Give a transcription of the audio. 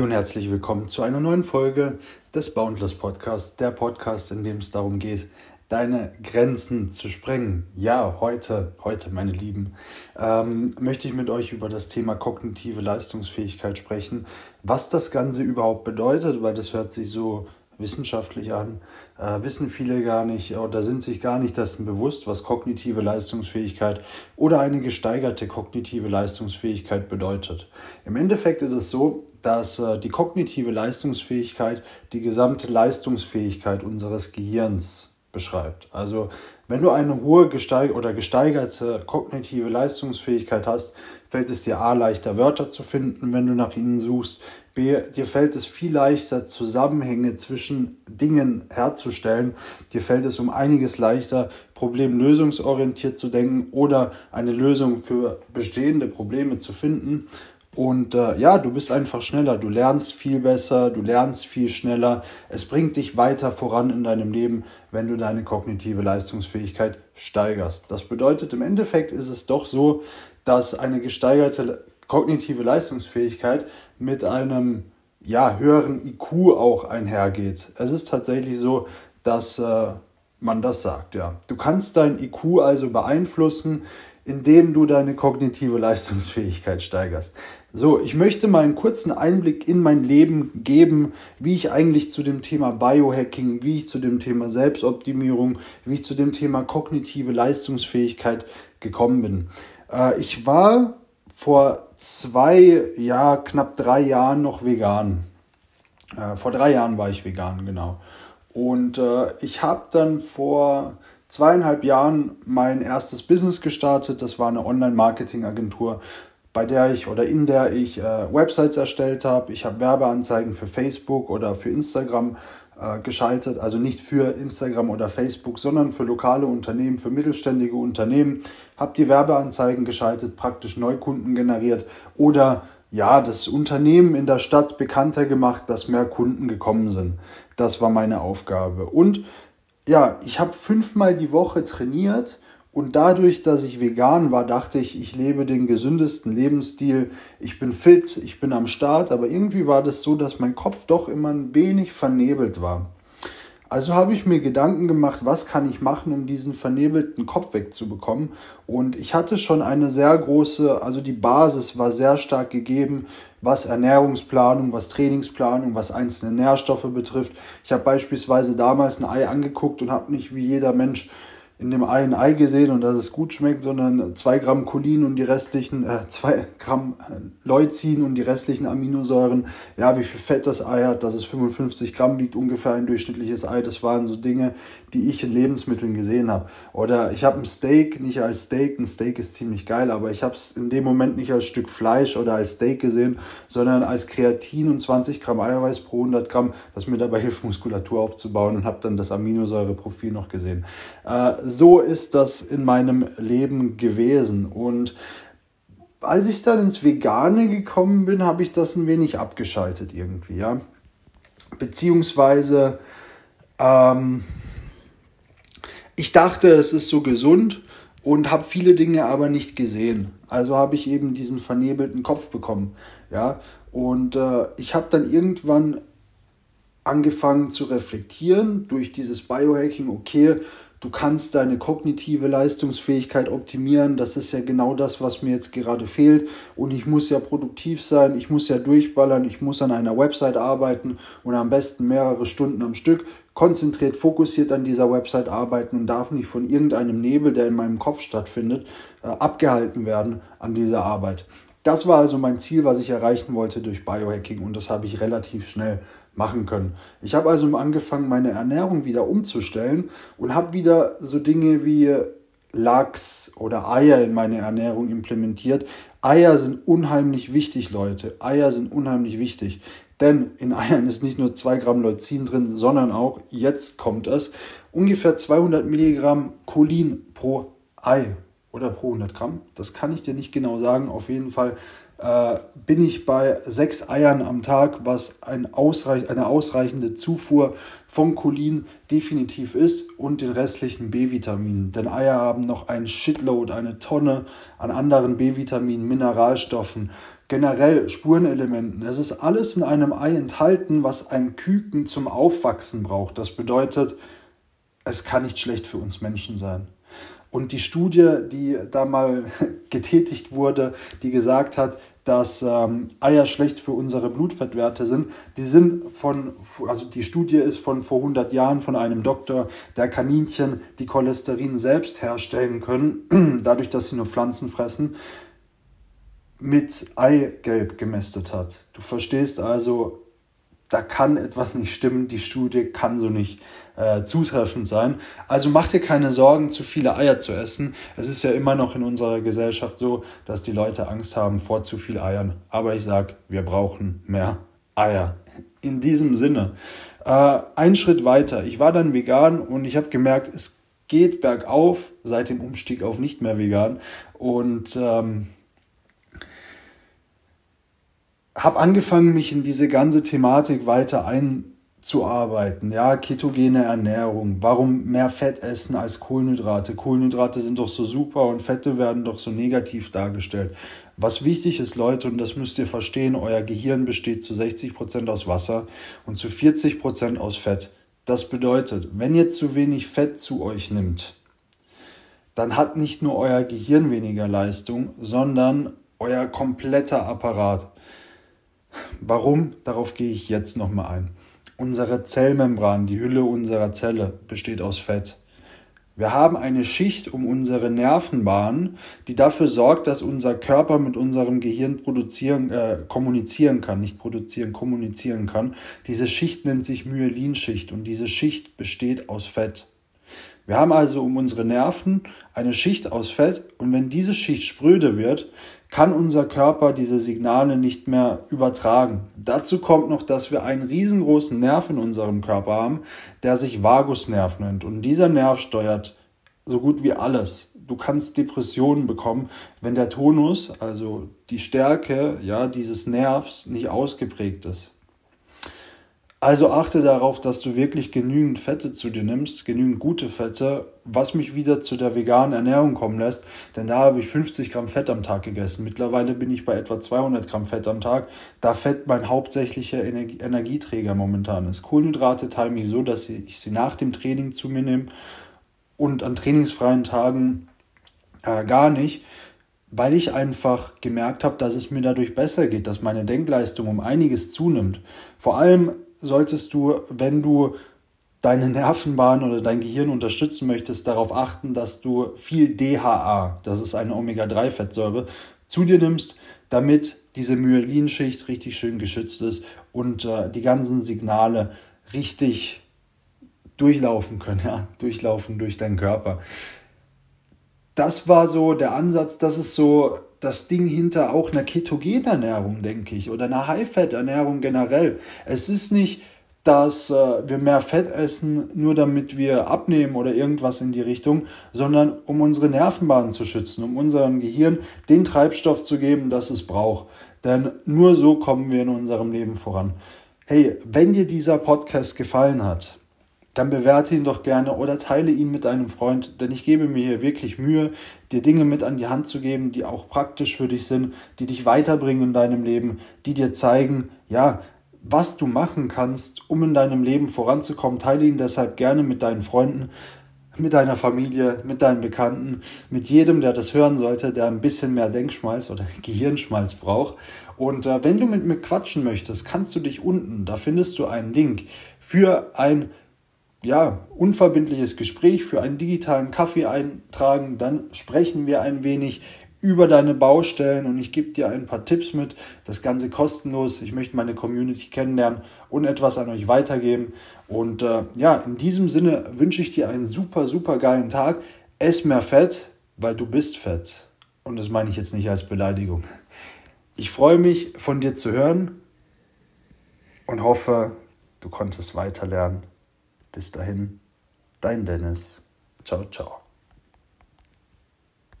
und herzlich willkommen zu einer neuen Folge des Boundless Podcasts, der Podcast, in dem es darum geht, deine Grenzen zu sprengen. Ja, heute, heute, meine Lieben, ähm, möchte ich mit euch über das Thema kognitive Leistungsfähigkeit sprechen, was das Ganze überhaupt bedeutet, weil das hört sich so wissenschaftlich an, äh, wissen viele gar nicht oder sind sich gar nicht dessen bewusst, was kognitive Leistungsfähigkeit oder eine gesteigerte kognitive Leistungsfähigkeit bedeutet. Im Endeffekt ist es so, dass äh, die kognitive Leistungsfähigkeit die gesamte Leistungsfähigkeit unseres Gehirns beschreibt. Also wenn du eine hohe gesteig oder gesteigerte kognitive Leistungsfähigkeit hast, fällt es dir A leichter Wörter zu finden, wenn du nach ihnen suchst. B, dir fällt es viel leichter Zusammenhänge zwischen Dingen herzustellen. Dir fällt es um einiges leichter problemlösungsorientiert zu denken oder eine Lösung für bestehende Probleme zu finden. Und äh, ja, du bist einfach schneller, du lernst viel besser, du lernst viel schneller. Es bringt dich weiter voran in deinem Leben, wenn du deine kognitive Leistungsfähigkeit steigerst. Das bedeutet, im Endeffekt ist es doch so, dass eine gesteigerte kognitive Leistungsfähigkeit mit einem ja, höheren IQ auch einhergeht. Es ist tatsächlich so, dass äh, man das sagt, ja. Du kannst dein IQ also beeinflussen, indem du deine kognitive Leistungsfähigkeit steigerst. So, ich möchte mal einen kurzen Einblick in mein Leben geben, wie ich eigentlich zu dem Thema Biohacking, wie ich zu dem Thema Selbstoptimierung, wie ich zu dem Thema kognitive Leistungsfähigkeit gekommen bin. Äh, ich war vor zwei, ja, knapp drei Jahren noch vegan. Äh, vor drei Jahren war ich vegan, genau. Und äh, ich habe dann vor zweieinhalb Jahren mein erstes Business gestartet. Das war eine Online-Marketing-Agentur, bei der ich oder in der ich äh, Websites erstellt habe. Ich habe Werbeanzeigen für Facebook oder für Instagram äh, geschaltet. Also nicht für Instagram oder Facebook, sondern für lokale Unternehmen, für mittelständige Unternehmen. Habe die Werbeanzeigen geschaltet, praktisch Neukunden generiert oder ja, das Unternehmen in der Stadt bekannter gemacht, dass mehr Kunden gekommen sind. Das war meine Aufgabe. Und ja, ich habe fünfmal die Woche trainiert und dadurch, dass ich vegan war, dachte ich, ich lebe den gesündesten Lebensstil. Ich bin fit, ich bin am Start, aber irgendwie war das so, dass mein Kopf doch immer ein wenig vernebelt war. Also habe ich mir Gedanken gemacht, was kann ich machen, um diesen vernebelten Kopf wegzubekommen. Und ich hatte schon eine sehr große, also die Basis war sehr stark gegeben, was Ernährungsplanung, was Trainingsplanung, was einzelne Nährstoffe betrifft. Ich habe beispielsweise damals ein Ei angeguckt und habe nicht wie jeder Mensch in dem Ei ein Ei gesehen und dass es gut schmeckt, sondern zwei Gramm Cholin und die restlichen, äh, zwei Gramm Leucin und die restlichen Aminosäuren. Ja, wie viel Fett das Ei hat, dass es 55 Gramm wiegt, ungefähr ein durchschnittliches Ei. Das waren so Dinge, die ich in Lebensmitteln gesehen habe. Oder ich habe ein Steak nicht als Steak, ein Steak ist ziemlich geil, aber ich habe es in dem Moment nicht als Stück Fleisch oder als Steak gesehen, sondern als Kreatin und 20 Gramm Eiweiß pro 100 Gramm, das mir dabei hilft, Muskulatur aufzubauen und habe dann das Aminosäureprofil noch gesehen. Äh, so ist das in meinem Leben gewesen. Und als ich dann ins Vegane gekommen bin, habe ich das ein wenig abgeschaltet irgendwie, ja. Beziehungsweise, ähm, ich dachte, es ist so gesund und habe viele Dinge aber nicht gesehen. Also habe ich eben diesen vernebelten Kopf bekommen, ja. Und äh, ich habe dann irgendwann angefangen zu reflektieren durch dieses Biohacking, okay, Du kannst deine kognitive Leistungsfähigkeit optimieren. Das ist ja genau das, was mir jetzt gerade fehlt. Und ich muss ja produktiv sein, ich muss ja durchballern, ich muss an einer Website arbeiten und am besten mehrere Stunden am Stück konzentriert, fokussiert an dieser Website arbeiten und darf nicht von irgendeinem Nebel, der in meinem Kopf stattfindet, äh, abgehalten werden an dieser Arbeit. Das war also mein Ziel, was ich erreichen wollte durch Biohacking und das habe ich relativ schnell machen können. Ich habe also angefangen, meine Ernährung wieder umzustellen und habe wieder so Dinge wie Lachs oder Eier in meine Ernährung implementiert. Eier sind unheimlich wichtig, Leute. Eier sind unheimlich wichtig. Denn in Eiern ist nicht nur 2 Gramm Leucin drin, sondern auch, jetzt kommt es, ungefähr 200 Milligramm Cholin pro Ei oder pro 100 Gramm. Das kann ich dir nicht genau sagen. Auf jeden Fall äh, bin ich bei sechs Eiern am Tag, was ein ausreich eine ausreichende Zufuhr von Cholin definitiv ist und den restlichen B-Vitaminen. Denn Eier haben noch ein Shitload, eine Tonne an anderen B-Vitaminen, Mineralstoffen, generell Spurenelementen. Es ist alles in einem Ei enthalten, was ein Küken zum Aufwachsen braucht. Das bedeutet, es kann nicht schlecht für uns Menschen sein. Und die Studie, die da mal getätigt wurde, die gesagt hat, dass ähm, Eier schlecht für unsere Blutfettwerte sind. Die sind von, also die Studie ist von vor 100 Jahren von einem Doktor, der Kaninchen die Cholesterin selbst herstellen können, dadurch, dass sie nur Pflanzen fressen, mit Eigelb gemästet hat. Du verstehst also, da kann etwas nicht stimmen, die Studie kann so nicht äh, zutreffend sein. Also mach dir keine Sorgen, zu viele Eier zu essen. Es ist ja immer noch in unserer Gesellschaft so, dass die Leute Angst haben vor zu viel Eiern. Aber ich sage, wir brauchen mehr Eier. In diesem Sinne, äh, ein Schritt weiter. Ich war dann vegan und ich habe gemerkt, es geht bergauf seit dem Umstieg auf nicht mehr vegan. Und ähm, habe angefangen, mich in diese ganze Thematik weiter einzuarbeiten. Ja, ketogene Ernährung. Warum mehr Fett essen als Kohlenhydrate? Kohlenhydrate sind doch so super und Fette werden doch so negativ dargestellt. Was wichtig ist, Leute, und das müsst ihr verstehen, euer Gehirn besteht zu 60 Prozent aus Wasser und zu 40 Prozent aus Fett. Das bedeutet, wenn ihr zu wenig Fett zu euch nimmt, dann hat nicht nur euer Gehirn weniger Leistung, sondern euer kompletter Apparat. Warum? Darauf gehe ich jetzt nochmal ein. Unsere Zellmembran, die Hülle unserer Zelle, besteht aus Fett. Wir haben eine Schicht um unsere Nervenbahn, die dafür sorgt, dass unser Körper mit unserem Gehirn produzieren, äh, kommunizieren kann, nicht produzieren, kommunizieren kann. Diese Schicht nennt sich Myelinschicht und diese Schicht besteht aus Fett. Wir haben also um unsere Nerven eine Schicht aus Fett und wenn diese Schicht spröde wird, kann unser Körper diese Signale nicht mehr übertragen. Dazu kommt noch, dass wir einen riesengroßen Nerv in unserem Körper haben, der sich Vagusnerv nennt. Und dieser Nerv steuert so gut wie alles. Du kannst Depressionen bekommen, wenn der Tonus, also die Stärke ja, dieses Nervs, nicht ausgeprägt ist. Also achte darauf, dass du wirklich genügend Fette zu dir nimmst, genügend gute Fette, was mich wieder zu der veganen Ernährung kommen lässt, denn da habe ich 50 Gramm Fett am Tag gegessen. Mittlerweile bin ich bei etwa 200 Gramm Fett am Tag, da Fett mein hauptsächlicher Energieträger momentan ist. Kohlenhydrate teile ich so, dass ich sie nach dem Training zu mir nehme und an trainingsfreien Tagen äh, gar nicht weil ich einfach gemerkt habe, dass es mir dadurch besser geht, dass meine Denkleistung um einiges zunimmt. Vor allem solltest du, wenn du deine Nervenbahn oder dein Gehirn unterstützen möchtest, darauf achten, dass du viel DHA, das ist eine Omega-3-Fettsäure, zu dir nimmst, damit diese Myelinschicht richtig schön geschützt ist und äh, die ganzen Signale richtig durchlaufen können, ja, durchlaufen durch deinen Körper. Das war so der Ansatz, das ist so das Ding hinter auch einer ketogenen Ernährung, denke ich, oder einer High-Fat-Ernährung generell. Es ist nicht, dass äh, wir mehr Fett essen, nur damit wir abnehmen oder irgendwas in die Richtung, sondern um unsere Nervenbahnen zu schützen, um unserem Gehirn den Treibstoff zu geben, das es braucht. Denn nur so kommen wir in unserem Leben voran. Hey, wenn dir dieser Podcast gefallen hat, dann bewerte ihn doch gerne oder teile ihn mit einem Freund, denn ich gebe mir hier wirklich Mühe, dir Dinge mit an die Hand zu geben, die auch praktisch für dich sind, die dich weiterbringen in deinem Leben, die dir zeigen, ja, was du machen kannst, um in deinem Leben voranzukommen. Teile ihn deshalb gerne mit deinen Freunden, mit deiner Familie, mit deinen Bekannten, mit jedem, der das hören sollte, der ein bisschen mehr Denkschmalz oder Gehirnschmalz braucht. Und äh, wenn du mit mir quatschen möchtest, kannst du dich unten, da findest du einen Link für ein ja, unverbindliches Gespräch für einen digitalen Kaffee eintragen. Dann sprechen wir ein wenig über deine Baustellen und ich gebe dir ein paar Tipps mit. Das Ganze kostenlos. Ich möchte meine Community kennenlernen und etwas an euch weitergeben. Und äh, ja, in diesem Sinne wünsche ich dir einen super, super geilen Tag. Ess mehr Fett, weil du bist fett. Und das meine ich jetzt nicht als Beleidigung. Ich freue mich, von dir zu hören und hoffe, du konntest weiterlernen. Bis dahin, dein Dennis. Ciao, ciao.